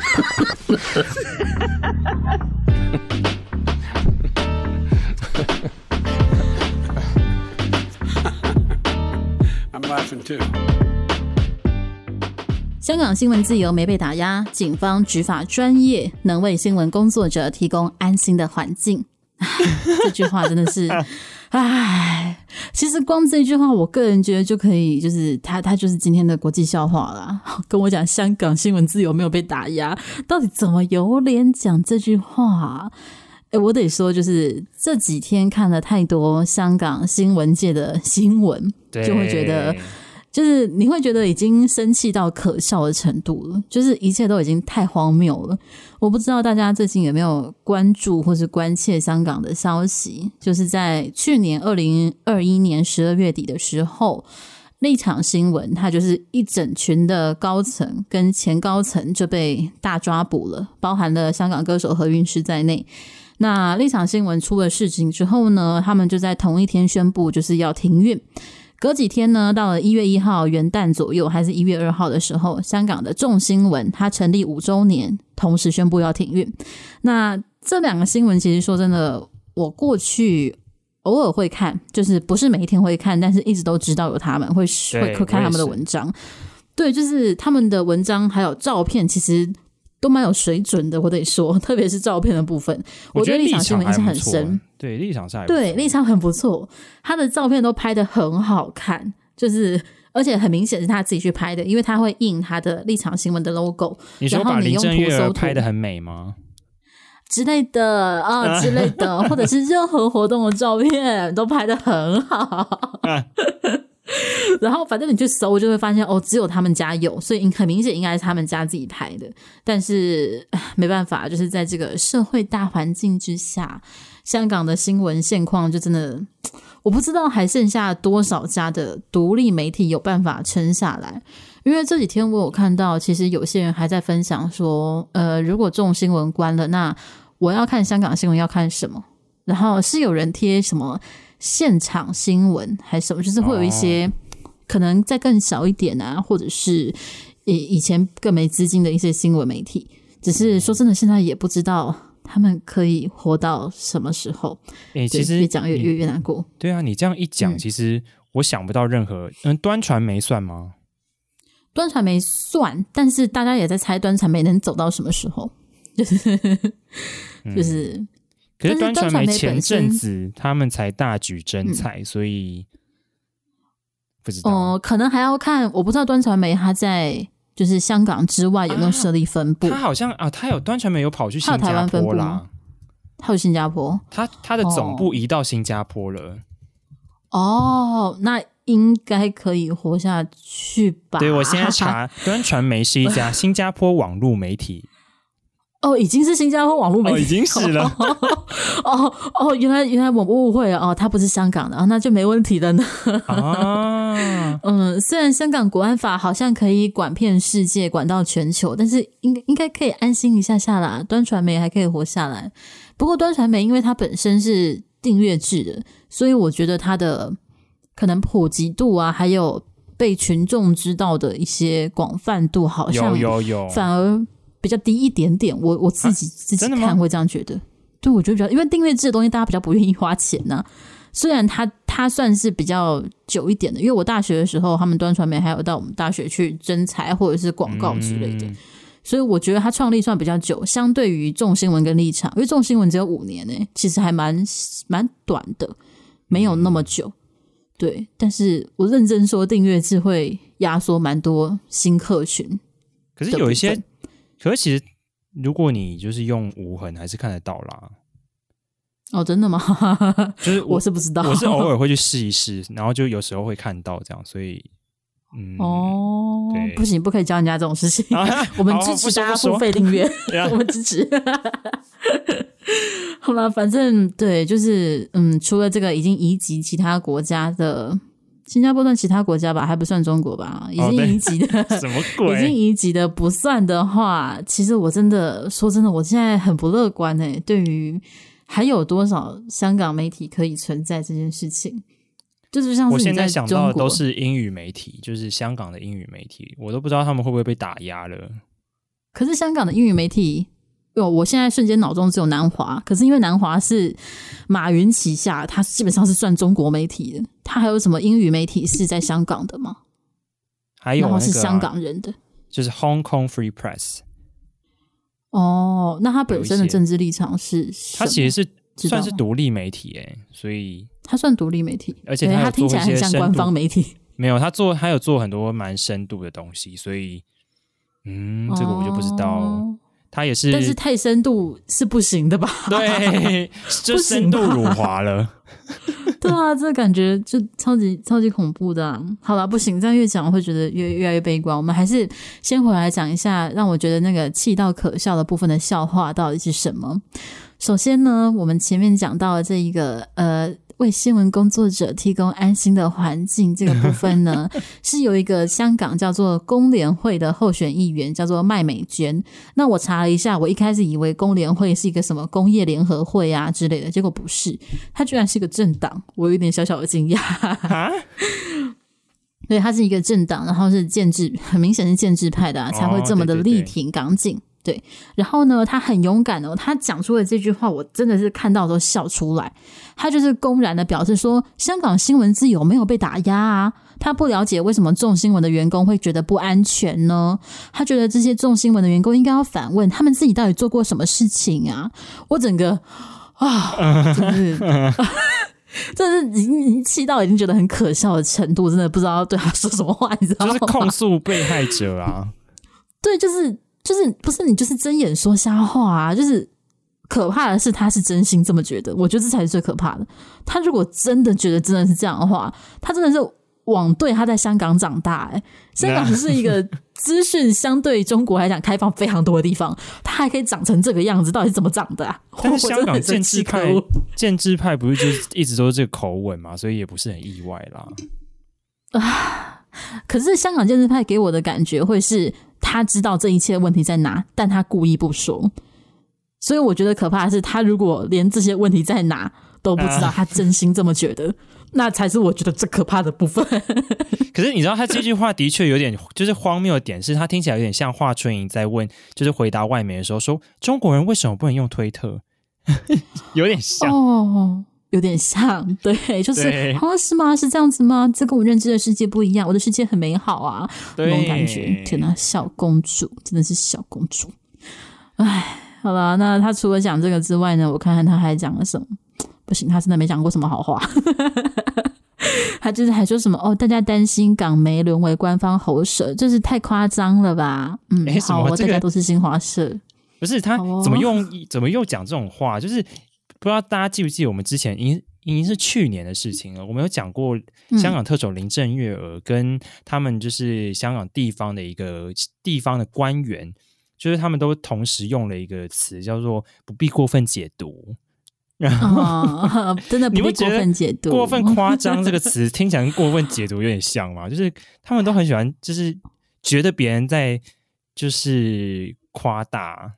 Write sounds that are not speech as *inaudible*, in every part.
*laughs* I'm laughing too. 香港新闻自由没被打压，警方执法专业，能为新闻工作者提供安心的环境。这句话真的是，唉，其实光这句话，我个人觉得就可以，就是他他就是今天的国际笑话啦。*laughs* 跟我讲香港新闻自由没有被打压，到底怎么有脸讲这句话？哎，我得说，就是这几天看了太多香港新闻界的新闻，就会觉得。就是你会觉得已经生气到可笑的程度了，就是一切都已经太荒谬了。我不知道大家最近有没有关注或是关切香港的消息？就是在去年二零二一年十二月底的时候，立场新闻它就是一整群的高层跟前高层就被大抓捕了，包含了香港歌手何韵诗在内。那立场新闻出了事情之后呢，他们就在同一天宣布就是要停运。隔几天呢，到了一月一号元旦左右，还是一月二号的时候，香港的众新闻它成立五周年，同时宣布要停运。那这两个新闻，其实说真的，我过去偶尔会看，就是不是每一天会看，但是一直都知道有他们会会看他们的文章。对，就是他们的文章还有照片，其实。都蛮有水准的，我得说，*laughs* 特别是照片的部分，我觉得立场新闻印象很深。对，立场上对立场很不错，他的照片都拍的很好看，就是而且很明显是他自己去拍的，因为他会印他的立场新闻的 logo。你说把林郑月娥拍的很美吗？之类的啊，之类的，*laughs* 或者是任何活动的照片都拍的很好。*laughs* 然后反正你去搜，就会发现哦，只有他们家有，所以很明显应该是他们家自己拍的。但是没办法，就是在这个社会大环境之下，香港的新闻现况就真的，我不知道还剩下多少家的独立媒体有办法撑下来。因为这几天我有看到，其实有些人还在分享说，呃，如果这种新闻关了，那我要看香港新闻要看什么？然后是有人贴什么？现场新闻还是什么，就是会有一些可能再更小一点啊，或者是以以前更没资金的一些新闻媒体。只是说真的，现在也不知道他们可以活到什么时候。诶，其实越讲越越越难过。对啊，你这样一讲，其实我想不到任何嗯，端传媒算吗？端传媒算，但是大家也在猜端传媒能走到什么时候，就 *laughs* 是就是。嗯可是端传媒前阵子他们才大举征才，嗯、所以不知道哦、呃，可能还要看。我不知道端传媒他在就是香港之外有没有设立分部。他好像啊，他有端传媒有跑去新加坡啦。他有新加坡，他他的总部移到新加坡了。哦，那应该可以活下去吧？对，我现在查，*laughs* 端传媒是一家 *laughs* 新加坡网络媒体。哦，已经是新加坡网络媒体，哦，已经是了。*laughs* 哦哦，原来原来我误会了哦，他不是香港的啊，那就没问题的呢。啊，嗯，虽然香港国安法好像可以管遍世界，管到全球，但是应该应该可以安心一下下啦。端传媒还可以活下来，不过端传媒因为它本身是订阅制的，所以我觉得它的可能普及度啊，还有被群众知道的一些广泛度，好像有有有反而。比较低一点点，我我自己、啊、自己看会这样觉得。对，我觉得比较，因为订阅制的东西，大家比较不愿意花钱呐、啊。虽然它它算是比较久一点的，因为我大学的时候，他们端传媒还有到我们大学去征才或者是广告之类的，嗯、所以我觉得它创立算比较久，相对于众新闻跟立场，因为众新闻只有五年呢、欸，其实还蛮蛮短的，没有那么久。嗯、对，但是我认真说，订阅制会压缩蛮多新客群。可是有一些。可是其实，如果你就是用无痕，还是看得到啦。哦，真的吗？*laughs* 就是我，我是不知道，我是偶尔会去试一试，然后就有时候会看到这样，所以，嗯，哦，不行，不可以教人家这种事情。啊、我们支持大家付费订阅，我们支持。好了，反正对，就是嗯，除了这个已经移籍其他国家的。新加坡算其他国家吧，还不算中国吧？已经移籍的，什么 *laughs* 鬼？已经移籍的不算的话，其实我真的说真的，我现在很不乐观诶、欸。对于还有多少香港媒体可以存在这件事情，就是像是我现在想到的都是英语媒体，就是香港的英语媒体，我都不知道他们会不会被打压了。可是香港的英语媒体，哟，我现在瞬间脑中只有南华。可是因为南华是马云旗下，它基本上是算中国媒体的。它还有什么英语媒体是在香港的吗？还有、是香港人的，就是 Hong Kong Free Press。哦，那他本身的政治立场是？他其实是算是独立媒体欸，所以他算独立媒体，而且他，他听起来很像官方媒体。没有，他做他有做很多蛮深度的东西，所以嗯，这个我就不知道。哦、他也是，但是太深度是不行的吧？对，*laughs* 就深度辱华了。对啊，这感觉就超级超级恐怖的。好了，不行，这样越讲会觉得越越来越悲观。我们还是先回来讲一下，让我觉得那个气到可笑的部分的笑话到底是什么。首先呢，我们前面讲到的这一个呃。为新闻工作者提供安心的环境，这个部分呢，*laughs* 是有一个香港叫做工联会的候选议员，叫做麦美娟。那我查了一下，我一开始以为工联会是一个什么工业联合会啊之类的，结果不是，它居然是一个政党，我有点小小的惊讶。啊？*laughs* 对，它是一个政党，然后是建制，很明显是建制派的啊，才会这么的力挺港警。哦，对对对。对，然后呢，他很勇敢哦，他讲出了这句话，我真的是看到都笑出来。他就是公然的表示说，香港新闻自由没有被打压啊，他不了解为什么众新闻的员工会觉得不安全呢？他觉得这些众新闻的员工应该要反问，他们自己到底做过什么事情啊？我整个啊，真是，*laughs* 真是已经气到已经觉得很可笑的程度，真的不知道要对他说什么话，你知道吗？就是控诉被害者啊，对，就是。就是不是你就是睁眼说瞎话啊！就是可怕的是他是真心这么觉得，我觉得这才是最可怕的。他如果真的觉得真的是这样的话，他真的是枉对他在香港长大，欸。哎，香港是一个资讯相对中国来讲开放非常多的地方，他还可以长成这个样子，到底是怎么长的啊？*laughs* 但是香港建制派，建制派不是就是一直都是这个口吻嘛，所以也不是很意外啦。啊，*laughs* 可是香港建制派给我的感觉会是。他知道这一切问题在哪，但他故意不说。所以我觉得可怕的是，他如果连这些问题在哪都不知道，他真心这么觉得，那才是我觉得最可怕的部分。*laughs* 可是你知道，他这句话的确有点就是荒谬的点，是他听起来有点像华春莹在问，就是回答外媒的时候说：“中国人为什么不能用推特？” *laughs* 有点像哦。有点像，*laughs* 对，就是哦，是吗？是这样子吗？这跟我认知的世界不一样，我的世界很美好啊，那种感觉。天哪，小公主真的是小公主。哎，好了，那他除了讲这个之外呢？我看看他还讲了什么？不行，他真的没讲过什么好话。*laughs* 他就是还说什么哦，大家担心港媒沦为官方喉舌，这是太夸张了吧？嗯，欸、好，大家都是新华社。不是他怎么用？哦、怎么又讲这种话？就是。不知道大家记不记得，我们之前已经已经是去年的事情了。我们有讲过香港特首林郑月娥跟他们就是香港地方的一个地方的官员，就是他们都同时用了一个词叫做“不必过分解读”。然后、哦、*laughs* 真的不必过分解读、过分夸张这个词听起来跟过分解读有点像嘛？就是他们都很喜欢，就是觉得别人在就是夸大。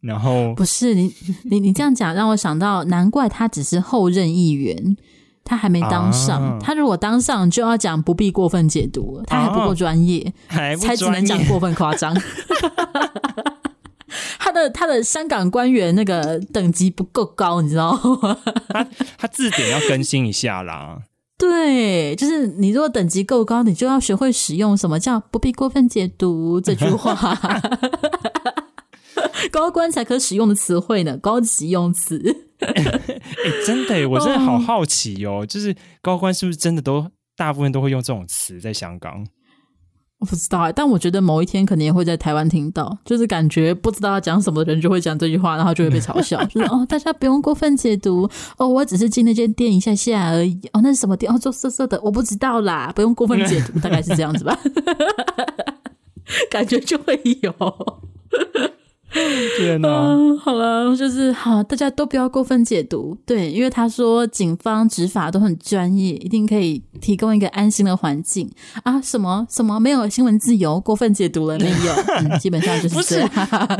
然后不是你你你这样讲让我想到，难怪他只是后任议员，他还没当上。啊、他如果当上，就要讲不必过分解读，他还不够专业，还才只能讲过分夸张。*laughs* 他的他的香港官员那个等级不够高，你知道吗？*laughs* 他他字典要更新一下啦。对，就是你如果等级够高，你就要学会使用什么叫不必过分解读这句话。*laughs* *laughs* 高官才可使用的词汇呢，高级用词。哎、欸，真的，我真的好好奇哦，哦，就是高官是不是真的都大部分都会用这种词在香港？我不知道，但我觉得某一天可能也会在台湾听到，就是感觉不知道要讲什么的人就会讲这句话，然后就会被嘲笑，*laughs* 就是哦，大家不用过分解读哦，我只是进那间店一下下而已，哦，那是什么店？哦，做色色的，我不知道啦，不用过分解读，大概是这样子吧，*laughs* 感觉就会有。*laughs* 天哪！嗯，好了，就是好，大家都不要过分解读。对，因为他说警方执法都很专业，一定可以提供一个安心的环境啊。什么什么没有新闻自由？过分解读了没有？嗯，基本上就是这样。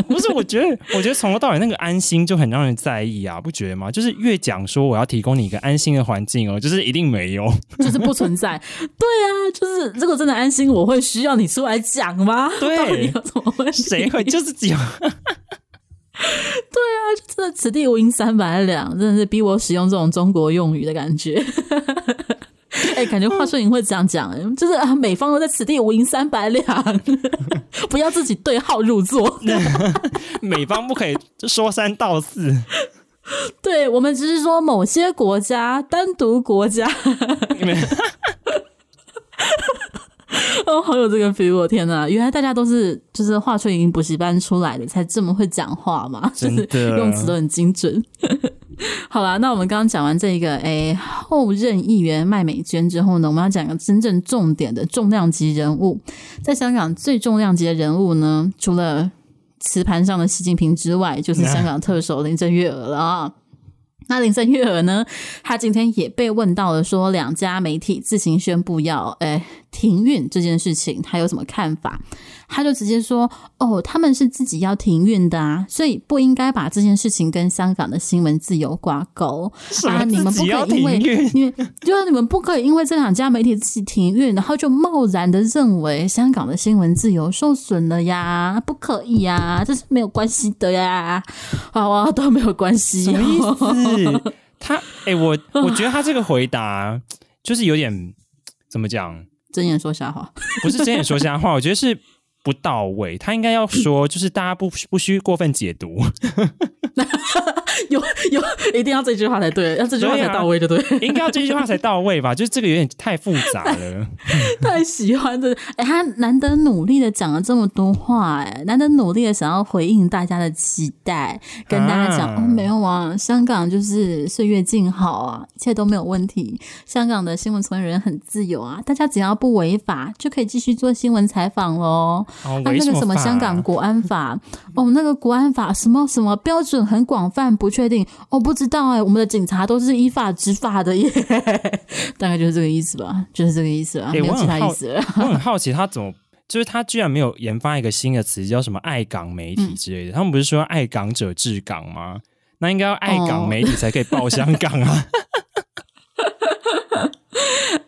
不是，不是，我觉得，我觉得从头到尾那个安心就很让人在意啊，不觉得吗？就是越讲说我要提供你一个安心的环境哦，就是一定没有，就是不存在。*laughs* 对啊，就是如果真的安心，我会需要你出来讲吗？对，*laughs* 有什么问题？谁会就是讲？*laughs* 对啊，就真的此地无银三百两，真的是逼我使用这种中国用语的感觉。*laughs* 哎、欸，感觉华硕银会这样讲，就是啊，美方都在此地无银三百两，*laughs* 不要自己对号入座。美方不可以说三道四。对，我们只是说某些国家单独国家。*laughs* 哦，好有这个 feel！我天哪，原来大家都是就是华春莹补习班出来的，才这么会讲话嘛，就是 *laughs* 用词都很精准。*laughs* 好啦，那我们刚刚讲完这一个诶后任议员麦美娟之后呢，我们要讲一个真正重点的重量级人物，在香港最重量级的人物呢，除了磁盘上的习近平之外，就是香港特首林郑月娥了啊。那林郑月娥呢，她今天也被问到了，说两家媒体自行宣布要诶停运这件事情，他有什么看法？他就直接说：“哦，他们是自己要停运的啊，所以不应该把这件事情跟香港的新闻自由挂钩啊！你们不可以因为因为就你们不可以因为这两家媒体自己停运，然后就贸然的认为香港的新闻自由受损了呀？不可以呀，这是没有关系的呀！好啊，都没有关系，什么意思？他哎、欸，我我觉得他这个回答就是有点怎么讲？”睁眼说瞎话，*laughs* 不是睁眼说瞎话，我觉得是不到位。他应该要说，就是大家不不需过分解读。*laughs* 有 *laughs* 有，一定要这句话才对，要这句话才到位就对，对啊，应该要这句话才到位吧？*laughs* 就是这个有点太复杂了，*laughs* 太喜欢这哎，他难得努力的讲了这么多话，哎，难得努力的想要回应大家的期待，跟大家讲、啊、哦，没有啊，香港就是岁月静好啊，一切都没有问题，香港的新闻从业人很自由啊，大家只要不违法就可以继续做新闻采访喽。哦，那那个什么香港国安法，哦，那个国安法什么什么标准很广泛。不确定，我、哦、不知道哎、欸。我们的警察都是依法执法的耶，*laughs* 大概就是这个意思吧，就是这个意思啊，欸、没有其他意思了。我很好奇，他怎么就是他居然没有研发一个新的词，叫什么“爱港媒体”之类的？嗯、他们不是说“爱港者治港”吗？那应该要“爱港媒体”才可以报香港啊！哦、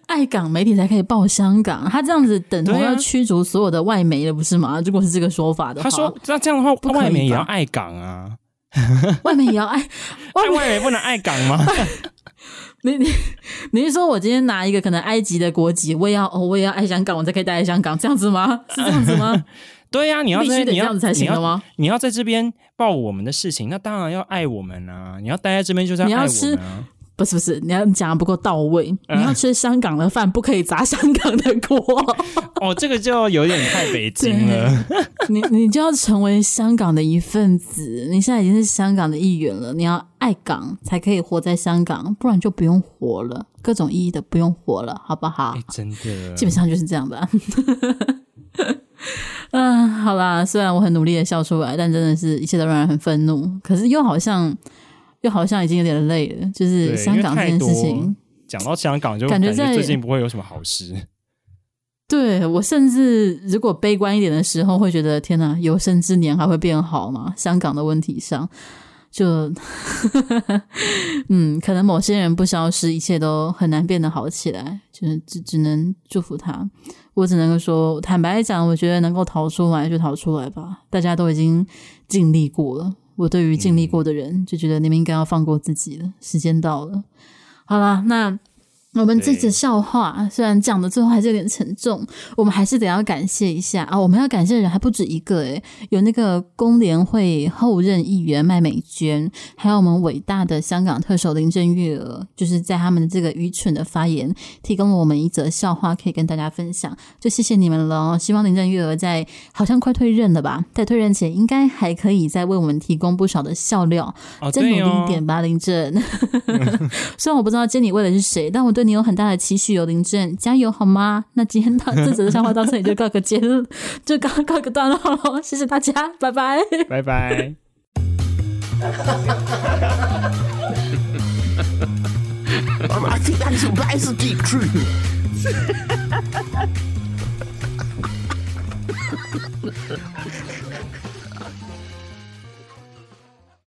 爱港媒体才可以报香港，他这样子等同要驱逐所有的外媒了，不是吗？如果是这个说法的话，他说那这样的话，外媒也要爱港啊。*laughs* 外面也要爱，*laughs* 外外媒不能爱港吗？*laughs* 你你你是说我今天拿一个可能埃及的国籍，我也要哦，我也要爱香港，我才可以待在香港，这样子吗？是这样子吗？对呀、啊，你要在必须得这样子才行的吗？你要，你要在这边报我们的事情，那当然要爱我们啊！你要待在这边就是要爱我们啊。不是不是，你要讲的不够到位。你要吃香港的饭，不可以砸香港的锅。哦，这个就有点太北京了。你你就要成为香港的一份子。你现在已经是香港的一员了，你要爱港才可以活在香港，不然就不用活了。各种意义的不用活了，好不好？欸、真的，基本上就是这样吧。嗯，好啦，虽然我很努力的笑出来，但真的是一切都让人很愤怒。可是又好像。又好像已经有点累了，就是香港这件事情。讲到香港，就感觉最近不会有什么好事。对，我甚至如果悲观一点的时候，会觉得天哪，有生之年还会变好吗？香港的问题上，就 *laughs* 嗯，可能某些人不消失，一切都很难变得好起来。就是只只能祝福他。我只能够说，坦白讲，我觉得能够逃出来就逃出来吧。大家都已经尽力过了。我对于经历过的人，就觉得你们应该要放过自己了。时间到了，好了，那。我们这则笑话虽然讲的最后还是有点沉重，我们还是得要感谢一下啊！我们要感谢的人还不止一个诶，有那个工联会后任议员麦美娟，还有我们伟大的香港特首林郑月娥，就是在他们的这个愚蠢的发言，提供了我们一则笑话可以跟大家分享，就谢谢你们了。希望林郑月娥在好像快退任了吧，在退任前应该还可以再为我们提供不少的笑料，哦、再努力一点吧，林郑。*laughs* 虽然我不知道接你为的是谁，但我对。你有很大的期许，有林震加油好吗？*laughs* 那今天到这则的笑话到这里就告个结束，*laughs* 就告告个段落喽。*laughs* 谢谢大家，拜拜。